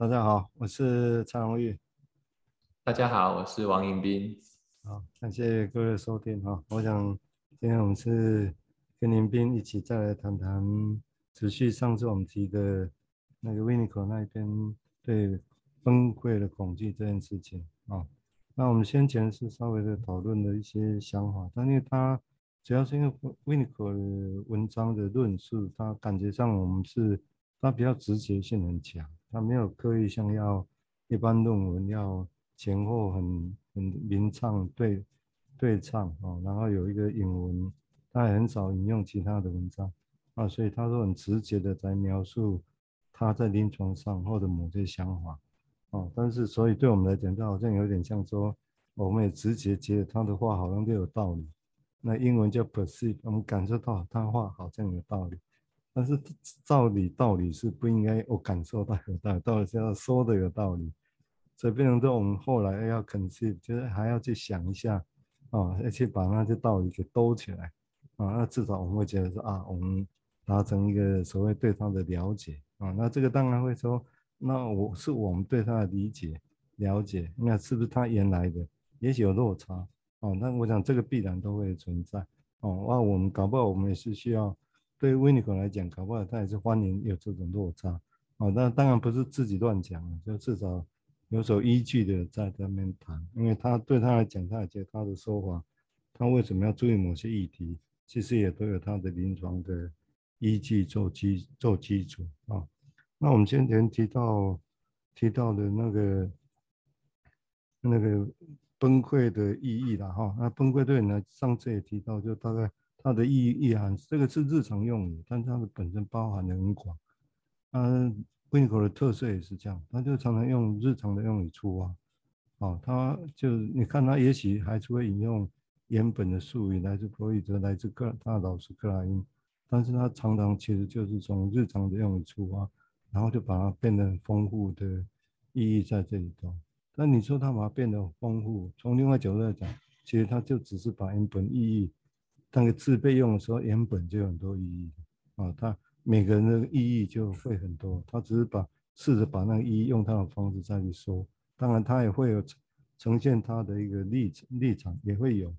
大家好，我是蔡荣玉。大家好，我是王迎宾。好，感谢各位的收听哈。我想今天我们是跟迎宾一起再来谈谈，持续上次我们提的那个 Winnicott 那一边对崩溃的恐惧这件事情啊。那我们先前是稍微的讨论了一些想法，但因为他主要是因为 Winnicott 的文章的论述，他感觉上我们是他比较直觉性很强。他没有刻意像要一般论文要前后很很明畅对对唱啊，然后有一个引文，他也很少引用其他的文章啊，所以他说很直接的在描述他在临床上或者某些想法啊，但是所以对我们来讲，他好像有点像说，我们也直接觉得他的话好像都有道理，那英文叫 perceive，我们感受到他话好像有道理。但是照理道理是不应该，我感受到有道理，道理是要说的有道理，所以变成说我们后来要 conceive，就是还要去想一下啊，要去把那些道理给兜起来啊，那至少我们会觉得说啊，我们达成一个所谓对他的了解啊，那这个当然会说，那我是我们对他的理解了解，那是不是他原来的也许有落差哦？那我想这个必然都会存在哦，那我们搞不好我们也是需要。对于 Winnicott 来讲，搞不好他也是欢迎有这种落差，哦，那当然不是自己乱讲，就至少有所依据的在这边谈，因为他对他来讲，他也觉得他的说法，他为什么要注意某些议题，其实也都有他的临床的依据做基做基础啊。那我们先前提到提到的那个那个崩溃的意义了哈，那崩溃对你来上次也提到，就大概。它的意意涵，这个是日常用语，但它的本身包含的很广。嗯，Winnicott 的特色也是这样，它就常常用日常的用语出发。哦，他就你看他也许还是会引用原本的术语，来自弗洛伊德，来自克他的老师克莱因，但是他常常其实就是从日常的用语出发，然后就把它变得很丰富的意义在这里头。但你说他把它变得丰富，从另外角度来讲，其实他就只是把原本意义。那个字被用的时候，原本就有很多意义啊，他每个人的意义就会很多，他只是把试着把那个意义用他的方式再去说，当然他也会有呈现他的一个立立场，也会有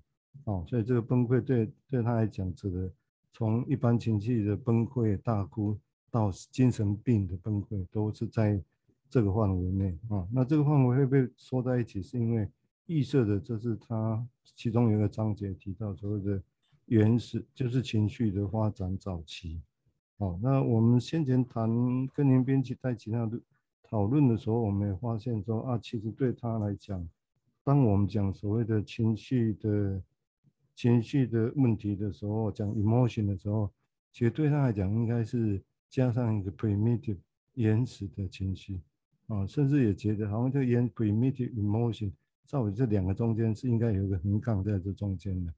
啊，所以这个崩溃对对他来讲，指的从一般情绪的崩溃、大哭到精神病的崩溃，都是在这个范围内啊。那这个范围会被说在一起，是因为预设的，这是他其中有一个章节提到所谓的。原始就是情绪的发展早期，好，那我们先前谈跟您编辑在其他的讨论的时候，我们也发现说啊，其实对他来讲，当我们讲所谓的情绪的情绪的问题的时候，讲 emotion 的时候，其实对他来讲，应该是加上一个 primitive 原始的情绪啊，甚至也觉得好像这原 primitive emotion，在我这两个中间是应该有一个横杠在这中间的。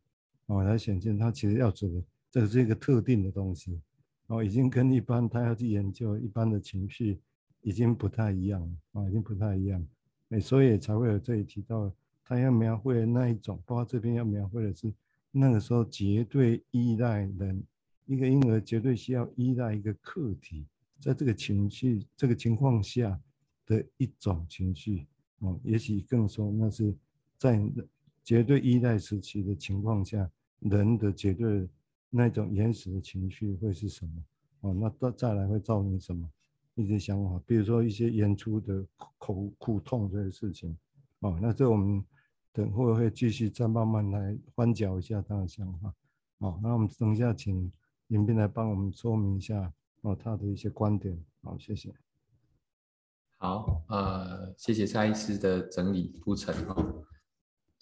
哦，来显现他其实要做的，这是一个特定的东西，哦，已经跟一般他要去研究一般的情绪，已经不太一样了，啊，已经不太一样，哎，所以才会有这里提到，他要描绘的那一种，包括这边要描绘的是那个时候绝对依赖人，一个婴儿绝对需要依赖一个客体，在这个情绪这个情况下的一种情绪，哦，也许更说那是在。绝对依赖时期的情况下，人的绝对那种原始的情绪会是什么？哦，那再再来会造成什么一些想法？比如说一些演出的苦苦痛这些事情。哦，那这我们等会会继续再慢慢来翻搅一下他的想法。哦，那我们等一下请迎宾来帮我们说明一下哦他的一些观点。好，谢谢。好，呃，谢谢蔡医师的整理铺陈哦。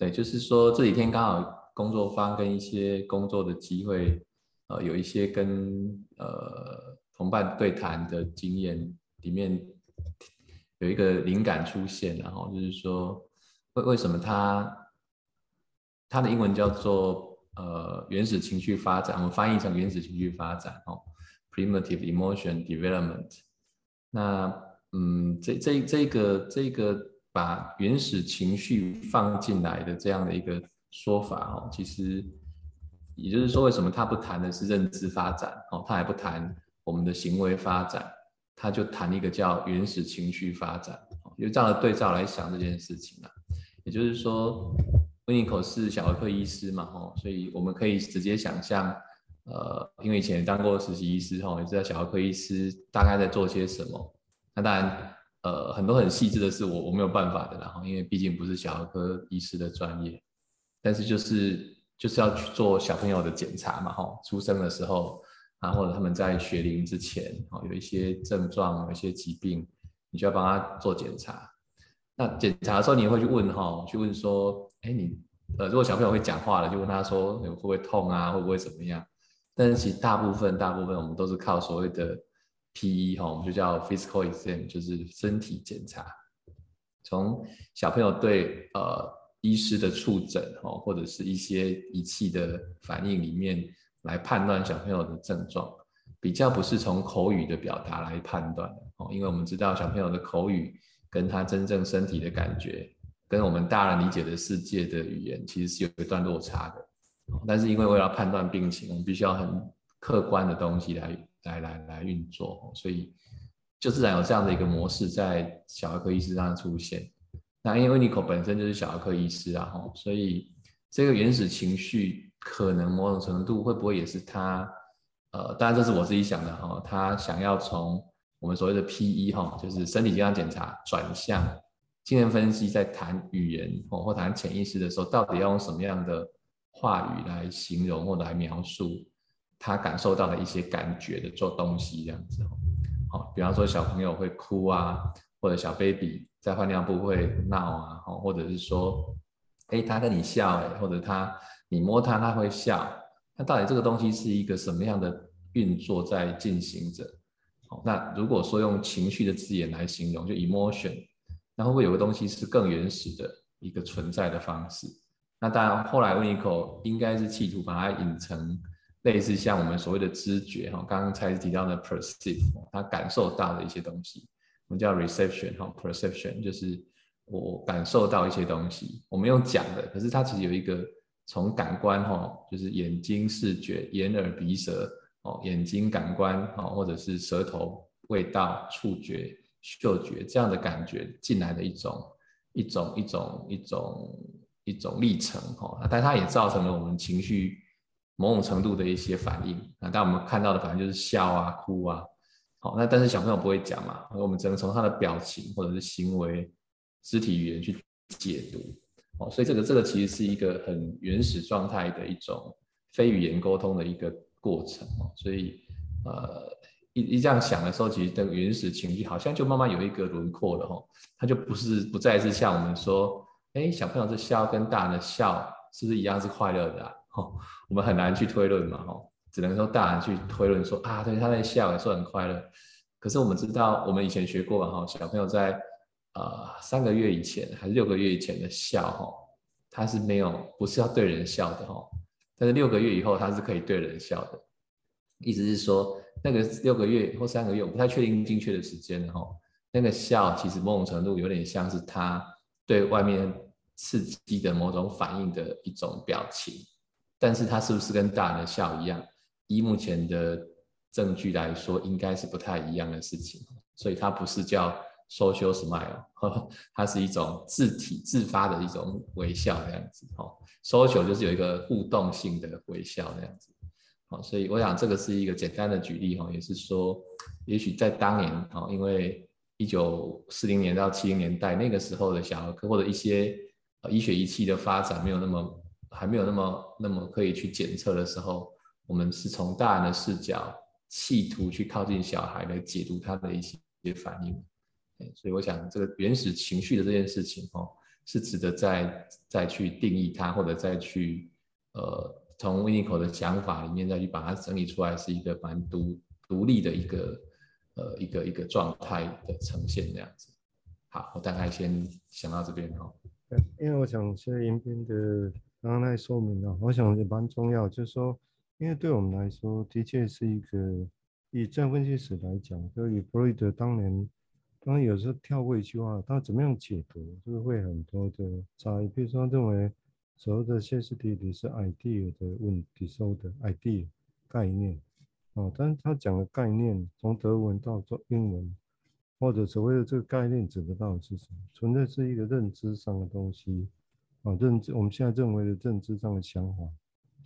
对，就是说这几天刚好工作方跟一些工作的机会，呃，有一些跟呃同伴对谈的经验里面有一个灵感出现，然后就是说为为什么他他的英文叫做呃原始情绪发展，我们翻译成原始情绪发展哦，primitive emotion development。那嗯，这这这个这个。把原始情绪放进来的这样的一个说法哦，其实也就是说，为什么他不谈的是认知发展哦，他还不谈我们的行为发展，他就谈一个叫原始情绪发展，用这样的对照来想这件事情啊。也就是说，温尼口是小儿科医师嘛，哦，所以我们可以直接想象，呃，因为以前当过实习医师，吼，也知道小儿科医师大概在做些什么。那当然，呃，很多很细致的事我我没有办法的，然后因为毕竟不是小儿科医师的专业，但是就是就是要去做小朋友的检查嘛，吼，出生的时候。啊，或者他们在学龄之前，哦，有一些症状，有一些疾病，你就要帮他做检查。那检查的时候，你会去问哈，去问说，哎，你呃，如果小朋友会讲话了，就问他说，会不会痛啊，会不会怎么样？但是其实大部分，大部分我们都是靠所谓的 PE 哈，我们就叫 physical exam，就是身体检查。从小朋友对呃医师的触诊哈，或者是一些仪器的反应里面。来判断小朋友的症状，比较不是从口语的表达来判断的哦，因为我们知道小朋友的口语跟他真正身体的感觉，跟我们大人理解的世界的语言其实是有一段落差的。但是因为为了判断病情，我们必须要很客观的东西来来来来运作，所以就自然有这样的一个模式在小儿科医师上出现。那因为温尼口本身就是小儿科医师啊，所以这个原始情绪。可能某种程度会不会也是他，呃，当然这是我自己想的哈，他想要从我们所谓的 PE 哈，就是身体健康检查转向精神分析，在谈语言或或谈潜意识的时候，到底要用什么样的话语来形容或来描述他感受到的一些感觉的做东西这样子，好，比方说小朋友会哭啊，或者小 baby 在换尿布会闹啊，或者是说，哎，他跟你笑哎，或者他。你摸他他会笑。那到底这个东西是一个什么样的运作在进行着？好，那如果说用情绪的字眼来形容，就 emotion，那会不会有个东西是更原始的一个存在的方式？那当然，后来温尼口应该是企图把它引成类似像我们所谓的知觉哈，刚刚才提到的 perceive，他感受到的一些东西，我们叫 reception 哈，perception 就是我感受到一些东西。我们用讲的，可是它其实有一个。从感官哈，就是眼睛视觉、眼耳鼻舌哦，眼睛感官哦，或者是舌头味道、触觉、嗅觉这样的感觉进来的一种一种一种一种一种历程哈，但它也造成了我们情绪某种程度的一些反应啊。但我们看到的反应就是笑啊、哭啊，好，那但是小朋友不会讲嘛，我们只能从他的表情或者是行为、肢体语言去解读。哦，所以这个这个其实是一个很原始状态的一种非语言沟通的一个过程哦，所以呃一一这样想的时候，其实这个原始情绪好像就慢慢有一个轮廓了哈，它就不是不再是像我们说，哎，小朋友的笑跟大人的笑是不是一样是快乐的啊？哦，我们很难去推论嘛，哦，只能说大人去推论说啊，对，他在笑也是很快乐，可是我们知道，我们以前学过嘛，哈，小朋友在。呃，三个月以前还是六个月以前的笑哈，他是没有，不是要对人笑的哈。但是六个月以后，他是可以对人笑的。意思是说，那个六个月或三个月，我不太确定精确的时间哈。那个笑其实某种程度有点像是他对外面刺激的某种反应的一种表情，但是他是不是跟大人的笑一样？依目前的证据来说，应该是不太一样的事情。所以它不是叫。Social smile，它是一种自体自发的一种微笑这样子，哈。Social 就是有一个互动性的微笑这样子，好，所以我想这个是一个简单的举例，哈，也是说，也许在当年，哈，因为一九四零年到七零年代那个时候的小儿科或者一些医学仪器的发展没有那么还没有那么那么可以去检测的时候，我们是从大人的视角，企图去靠近小孩来解读他的一些反应。所以我想，这个原始情绪的这件事情，哦，是值得再再去定义它，或者再去，呃，从温尼口的想法里面再去把它整理出来，是一个蛮独独立的一个，呃，一个一个状态的呈现这样子。好，我大概先想到这边哈。因为我想现在迎宾的刚刚那说明了，我想也蛮重要，就是说，因为对我们来说，的确是一个以这样分析史来讲，就以弗洛伊德当年。当然有时候跳过一句话，他怎么样解读，就是会很多的差异。比如说，认为所谓的歇斯底里是 idea 的问题，说的 idea 概念，哦，但是他讲的概念，从德文到中英文，或者所谓的这个概念指的到底是什么？存在是一个认知上的东西，啊，认知我们现在认为的认知上的想法，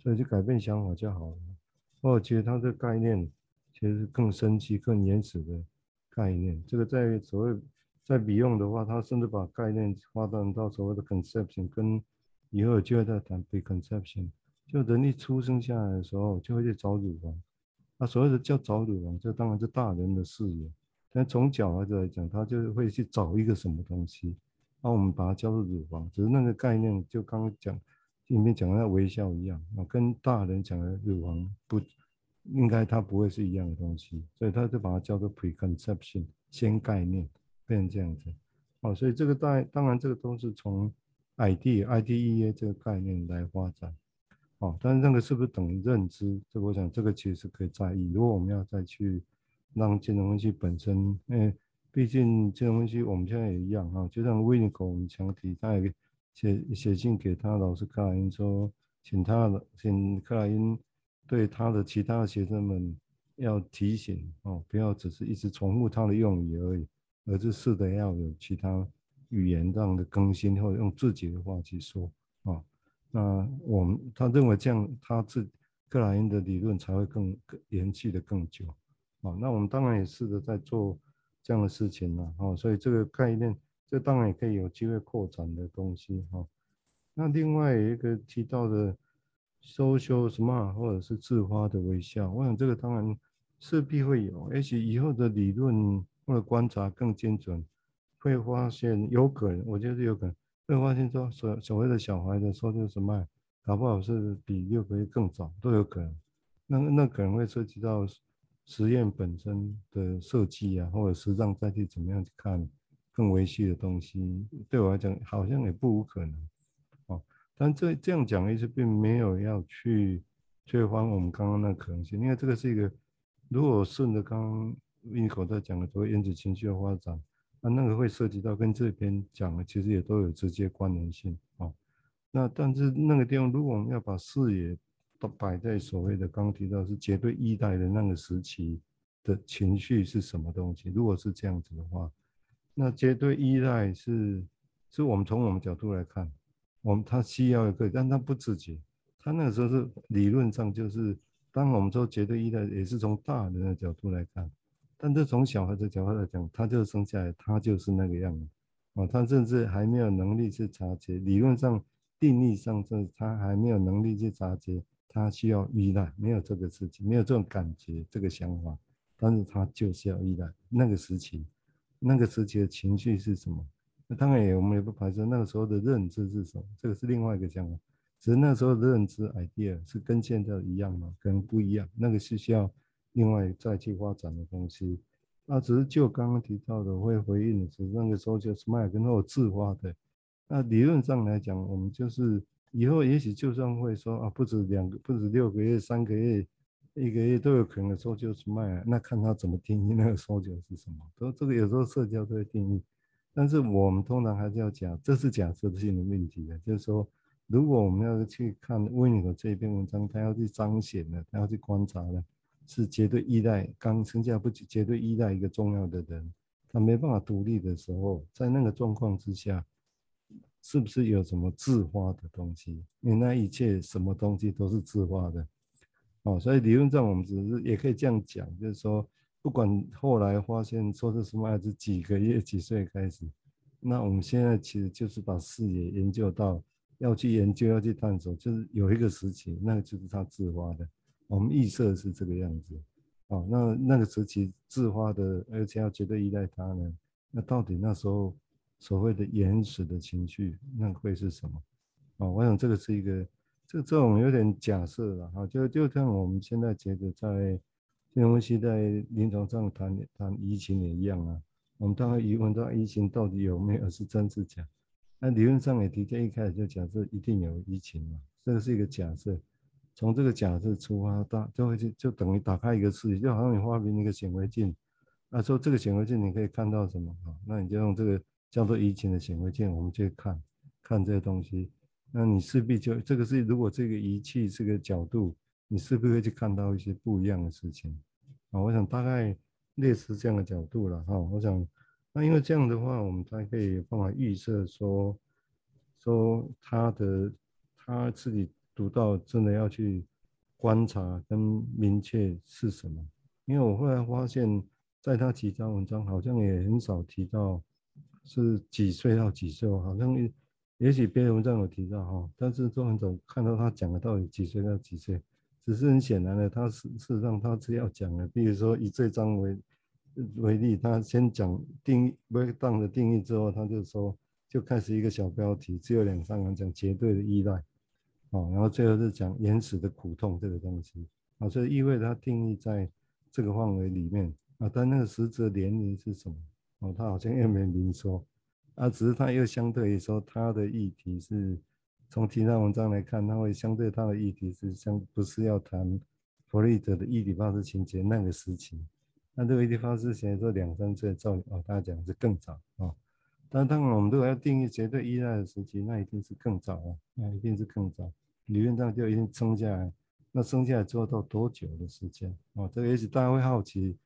所以就改变想法就好了。或者其实它这个概念其实是更深级、更原始的概念。这个在所谓在比用的话，他甚至把概念发展到所谓的 conception，跟以后就会在谈 preconception。就人一出生下来的时候，就会去找乳房。那所谓的叫找乳房，这当然是大人的视野。但从小孩子来讲，他就会去找一个什么东西，那我们把它叫做乳房。只是那个概念，就刚刚讲里面讲的那微笑一样啊，跟大人讲的乳房不应该，它不会是一样的东西，所以他就把它叫做 preconception，先概念。变成这样子，哦，所以这个当当然这个都是从 idea idea 这个概念来发展，哦，但是那个是不是等于认知？这个我想这个其实是可以在意。如果我们要再去让金融分析本身，因为毕竟这个东西我们现在也一样哈，就像 Winiko 我们强提，他也写写信给他老师克莱因说，请他请克莱因对他的其他的学生们要提醒哦，不要只是一直重复他的用语而已。而是试着要有其他语言这样的更新，或者用自己的话去说啊。那我们他认为这样，他自克莱因的理论才会更延续的更久啊。那我们当然也试着在做这样的事情了啊。所以这个概念，这当然也可以有机会扩展的东西哈。那另外一个提到的 social smile 或者是自发的微笑，我想这个当然势必会有，而且以后的理论。或者观察更精准，会发现有可能，我觉得有可能会发现说，所所谓的小孩的说就是什么，搞不好是比六个月更早都有可能。那那可能会涉及到实验本身的设计啊，或者实际再去怎么样去看更维系的东西。对我来讲，好像也不无可能。哦，但这这样讲的意思并没有要去推翻我们刚刚那可能性，因为这个是一个，如果顺着刚刚。一口在讲的所谓原子情绪的发展，那那个会涉及到跟这边讲的其实也都有直接关联性哦。那但是那个地方，如果我们要把视野都摆在所谓的刚提到是绝对依赖的那个时期的情绪是什么东西？如果是这样子的话，那绝对依赖是是我们从我们角度来看，我们他需要一个，但他不自觉，他那个时候是理论上就是，当我们说绝对依赖，也是从大人的角度来看。但这从小孩的角度来讲，他就生下来，他就是那个样子，哦，他甚至还没有能力去察觉，理论上、定义上，这他还没有能力去察觉，他需要依赖，没有这个事情，没有这种感觉、这个想法，但是他就是要依赖。那个时期，那个时期的情绪是什么？那当然也，我们也不排除那个时候的认知是什么，这个是另外一个想法。只是那时候的认知 idea 是跟现在一样吗？可能不一样，那个是需要。另外再去发展的东西，那只是就刚刚提到的会回应的是那个时候就 smile 跟后自发的，那理论上来讲，我们就是以后也许就算会说啊，不止两个，不止六个月，三个月，一个月都有可能说就 smile，那看他怎么定义那个收就是什么，都这个有时候社交都会定义，但是我们通常还是要讲，这是假设性的问题的，就是说如果我们要去看 Winnicott 这一篇文章，他要去彰显的，他要去观察的。是绝对依赖，刚生下不绝对依赖一个重要的人，他没办法独立的时候，在那个状况之下，是不是有什么自发的东西？因为那一切什么东西都是自发的，哦，所以理论上我们只是也可以这样讲，就是说，不管后来发现说是什么孩子几个月几岁开始，那我们现在其实就是把视野研究到要去研究要去探索，就是有一个时期，那个就是他自发的。我们预设是这个样子，哦，那那个时期自发的，而且要绝对依赖他呢，那到底那时候所谓的原始的情绪，那会是什么？哦，我想这个是一个，这这种有点假设了哈，就就像我们现在觉得在金融分析在临床上谈谈疫情也一样啊，我们当然疑问到疫情到底有没有是真是假？那理论上也的确一开始就假设一定有疫情嘛，这个是一个假设。从这个假设出发，大就会就就等于打开一个视野，就好像你发明一个显微镜，啊，说这个显微镜你可以看到什么啊？那你就用这个叫做移情的显微镜，我们去看看这些东西。那你势必就这个是如果这个仪器这个角度，你是不是会去看到一些不一样的事情？啊，我想大概类似这样的角度了哈。我想，那因为这样的话，我们才可以有办法预测说，说他的他自己读到真的要去观察跟明确是什么。因为我后来发现，在他其他文章好像也很少提到是几岁到几岁，好像也许别的文章有提到哈，但是都很少看到他讲的到底几岁到几岁。只是很显然的，他事事实上他是要讲的，比如说以这章为为例，他先讲定义 breakdown 的定义之后，他就说就开始一个小标题，只有两三行讲绝对的依赖，哦，然后最后是讲原始的苦痛这个东西，啊，所以意味着他定义在这个范围里面啊，但那个实质年龄是什么？哦，他好像又没明说，啊，只是他又相对于说他的议题是。从其他文章来看，他会相对他的议题是相不是要谈弗洛伊德的伊底帕斯情节那个时期，那这个伊底帕斯情结说两三岁照哦，大家讲是更早、哦。但当然我们如果要定义绝对依赖的时期，那一定是更早啊，那一定是更早。理论上就已经生下来，那生下来之后到多久的时间哦？这个也许大家会好奇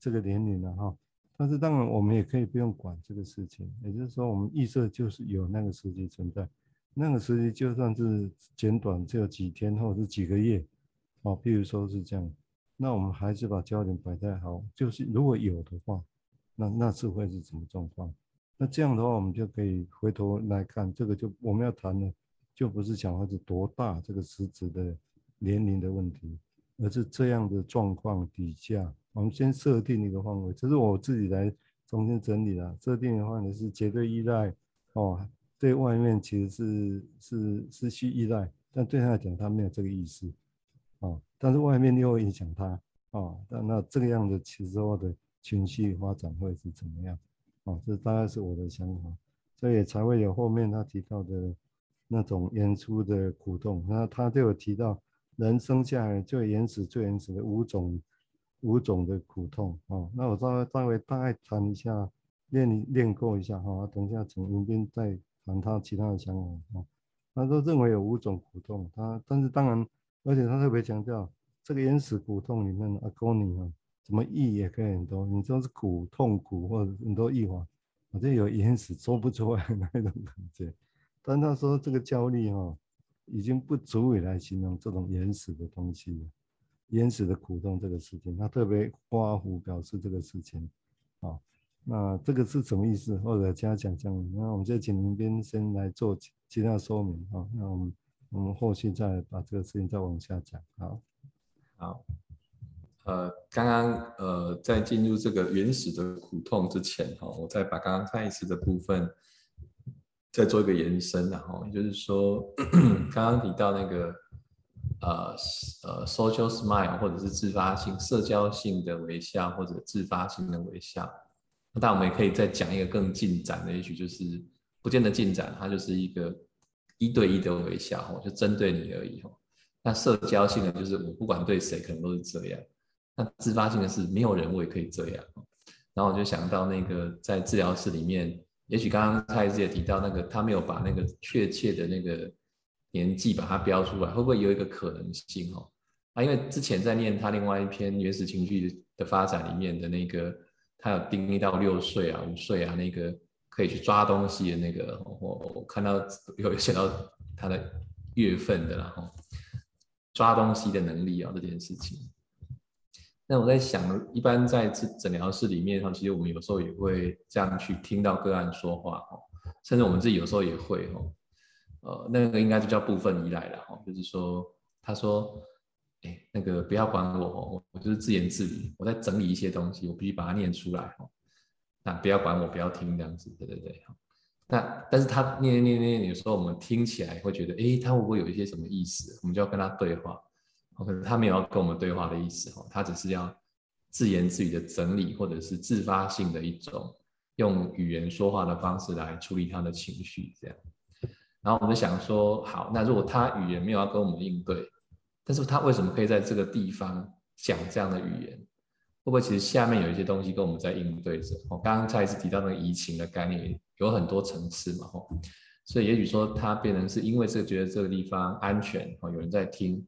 这个年龄了哈。但是当然我们也可以不用管这个事情，也就是说我们预设就是有那个时期存在。那个时期就算是简短，只有几天或者是几个月，哦，譬如说是这样，那我们还是把焦点摆在好，就是如果有的话，那那是会是什么状况？那这样的话，我们就可以回头来看，这个就我们要谈的，就不是小孩子多大这个实质的年龄的问题，而是这样的状况底下，我们先设定一个范围，这是我自己来重新整理了，设定的范围是绝对依赖，哦。对外面其实是是失去依赖，但对他来讲，他没有这个意思，啊，但是外面又会影响他，啊，那那这个样子其实我的情绪发展会是怎么样？啊，这大概是我的想法，所以才会有后面他提到的那种演出的苦痛，那他就有提到人生下来最原始、最原始的五种五种的苦痛，啊，那我稍微稍微大概谈一下，练练过一下，哈，等一下请文彬再。谈他其他的想法啊，他说认为有五种苦痛，他但是当然，而且他特别强调这个原始苦痛里面的阿哥尼啊，怎么译也可以很多，你说是苦痛苦或者很多译法，反正有原始说不出来那种感觉。但他说这个焦虑哈，已经不足以来形容这种原始的东西了，原始的苦痛这个事情，他特别刮胡表示这个事情啊。那这个是什么意思？或者加讲讲？那我们就请林斌先来做其他说明啊。那我们我们后续再把这个事情再往下讲。好，好，呃，刚刚呃在进入这个原始的苦痛之前哈，我再把刚刚蔡医师的部分再做一个延伸，然后就是说，刚刚提到那个呃呃 social smile 或者是自发性社交性的微笑或者自发性的微笑。那我们也可以再讲一个更进展的，也许就是不见得进展，它就是一个一对一的微笑，哦，就针对你而已，哦。那社交性的就是我不管对谁，可能都是这样。那自发性的是没有人我也可以这样。然后我就想到那个在治疗室里面，也许刚刚蔡医师也提到那个他没有把那个确切的那个年纪把它标出来，会不会有一个可能性哦？啊，因为之前在念他另外一篇原始情绪的发展里面的那个。他有定义到六岁啊、五岁啊，那个可以去抓东西的那个，我我看到有写到他的月份的，然后抓东西的能力啊这件事情。那我在想，一般在诊诊疗室里面，哈，其实我们有时候也会这样去听到个案说话，哈，甚至我们自己有时候也会，哈，呃，那个应该就叫部分依赖了，哈，就是说，他说。哎，那个不要管我，我就是自言自语，我在整理一些东西，我必须把它念出来哦。那不要管我，不要听这样子，对对对。那但是他念念念念，有时候我们听起来会觉得，哎，他会不会有一些什么意思？我们就要跟他对话。可是他没有要跟我们对话的意思哦，他只是要自言自语的整理，或者是自发性的一种用语言说话的方式来处理他的情绪这样。然后我们就想说，好，那如果他语言没有要跟我们应对。但是他为什么可以在这个地方讲这样的语言？会不会其实下面有一些东西跟我们在应对着？哦，刚刚蔡医师提到那个移情的概念有很多层次嘛，吼，所以也许说他变成是因为这觉得这个地方安全，哦，有人在听，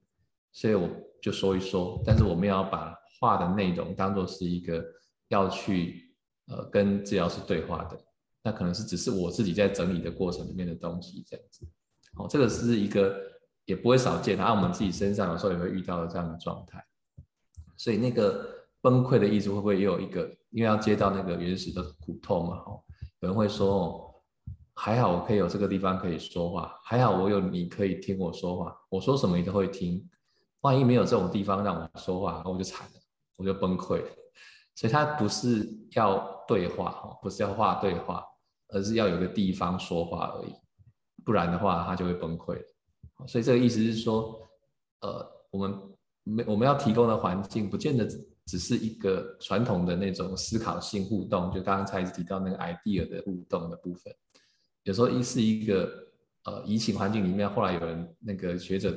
所以我就说一说，但是我们要把话的内容当做是一个要去呃跟治疗师对话的，那可能是只是我自己在整理的过程里面的东西这样子。哦，这个是一个也不会少见，然后我们自己身上有时候也会遇到的这样的状态。所以那个崩溃的意思会不会也有一个？因为要接到那个原始的苦痛嘛，哦，有人会说哦，还好我可以有这个地方可以说话，还好我有你可以听我说话，我说什么你都会听。万一没有这种地方让我说话，那我就惨了，我就崩溃了。所以他不是要对话，哈，不是要话对话，而是要有个地方说话而已，不然的话他就会崩溃。所以这个意思是说，呃，我们没我们要提供的环境，不见得只是一个传统的那种思考性互动，就刚刚才提到那个 idea 的互动的部分，有时候一是一个呃移情环境里面，后来有人那个学者。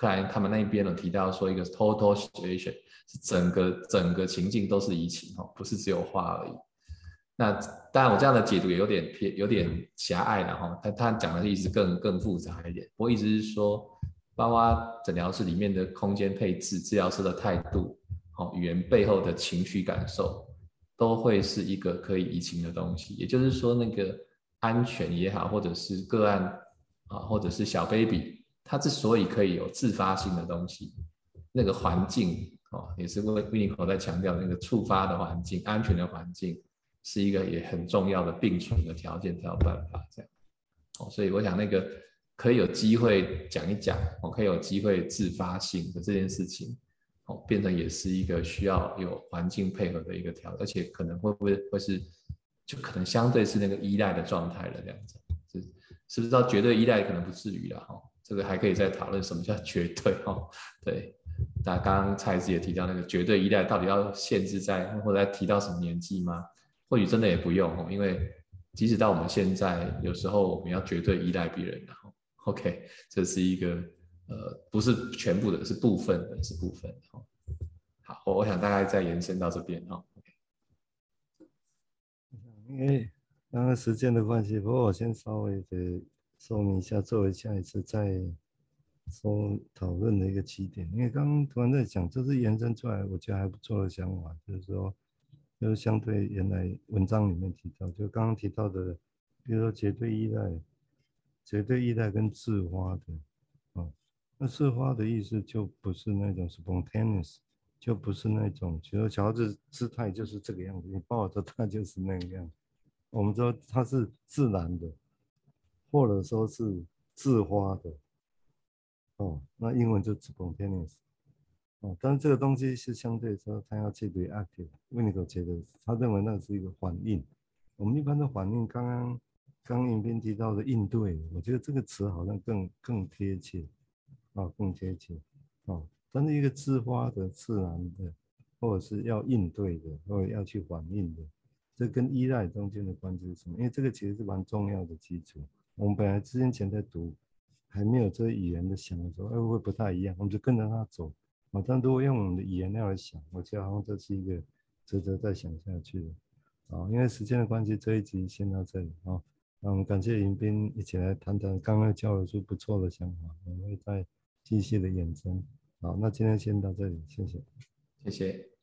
克莱他们那边有提到说，一个 total situation 是整个整个情境都是移情哦，不是只有话而已。那当然我这样的解读也有点偏，有点狭隘了哈。他他讲的意思更更复杂一点。我意思是说，包括诊疗室里面的空间配置、治疗师的态度、哦语言背后的情绪感受，都会是一个可以移情的东西。也就是说，那个安全也好，或者是个案啊，或者是小 baby。他之所以可以有自发性的东西，那个环境哦，也是为 Winnicott 在强调那个触发的环境、安全的环境，是一个也很重要的并存的条件才有办法这样。哦，所以我想那个可以有机会讲一讲，哦，可以有机会自发性的这件事情，哦，变成也是一个需要有环境配合的一个条，而且可能会不会会是，就可能相对是那个依赖的状态了这样子，是是不是到绝对依赖可能不至于了哈。这个还可以再讨论什么叫绝对哦，对，那刚刚蔡子也提到那个绝对依赖到底要限制在或者提到什么年纪吗？或许真的也不用哦，因为即使到我们现在，有时候我们要绝对依赖别人的，OK，这是一个呃不是全部的，是部分的，是部分的。好，我我想大概再延伸到这边哈。因为刚刚时间的关系，不过我先稍微的。说明一下，作为下一次再说讨论的一个起点。因为刚刚突然在讲，这是延伸出来，我觉得还不错的想法，就是说，就是相对原来文章里面提到，就刚刚提到的，比如说绝对依赖、绝对依赖跟自发的，啊，那自发的意思就不是那种 spontaneous，就不是那种，比如说小孩子姿态就是这个样子，你抱着他 就是那个样子，我们说他是自然的。或者说是自发的，哦，那英文就 spontaneous，哦，但是这个东西是相对说，他要去 reactive 问你所觉得他认为那是一个反应。我们一般的反应，刚刚刚影片提到的应对，我觉得这个词好像更更贴切，啊、更贴切，哦，但是一个自发的、自然的，或者是要应对的，或者要去反应的，这跟依赖中间的关系是什么？因为这个其实是蛮重要的基础。我们本来之前前在读，还没有这语言的想的时候，哎，会不会不太一样？我们就跟着他走，啊，但如果用我们的语言那样来想，我觉得好像这是一个值得再想下去的，好，因为时间的关系，这一集先到这里啊。那我们感谢迎宾一起来谈谈，刚刚交流出不错的想法，我们会再继续的延伸。好，那今天先到这里，谢谢，谢谢。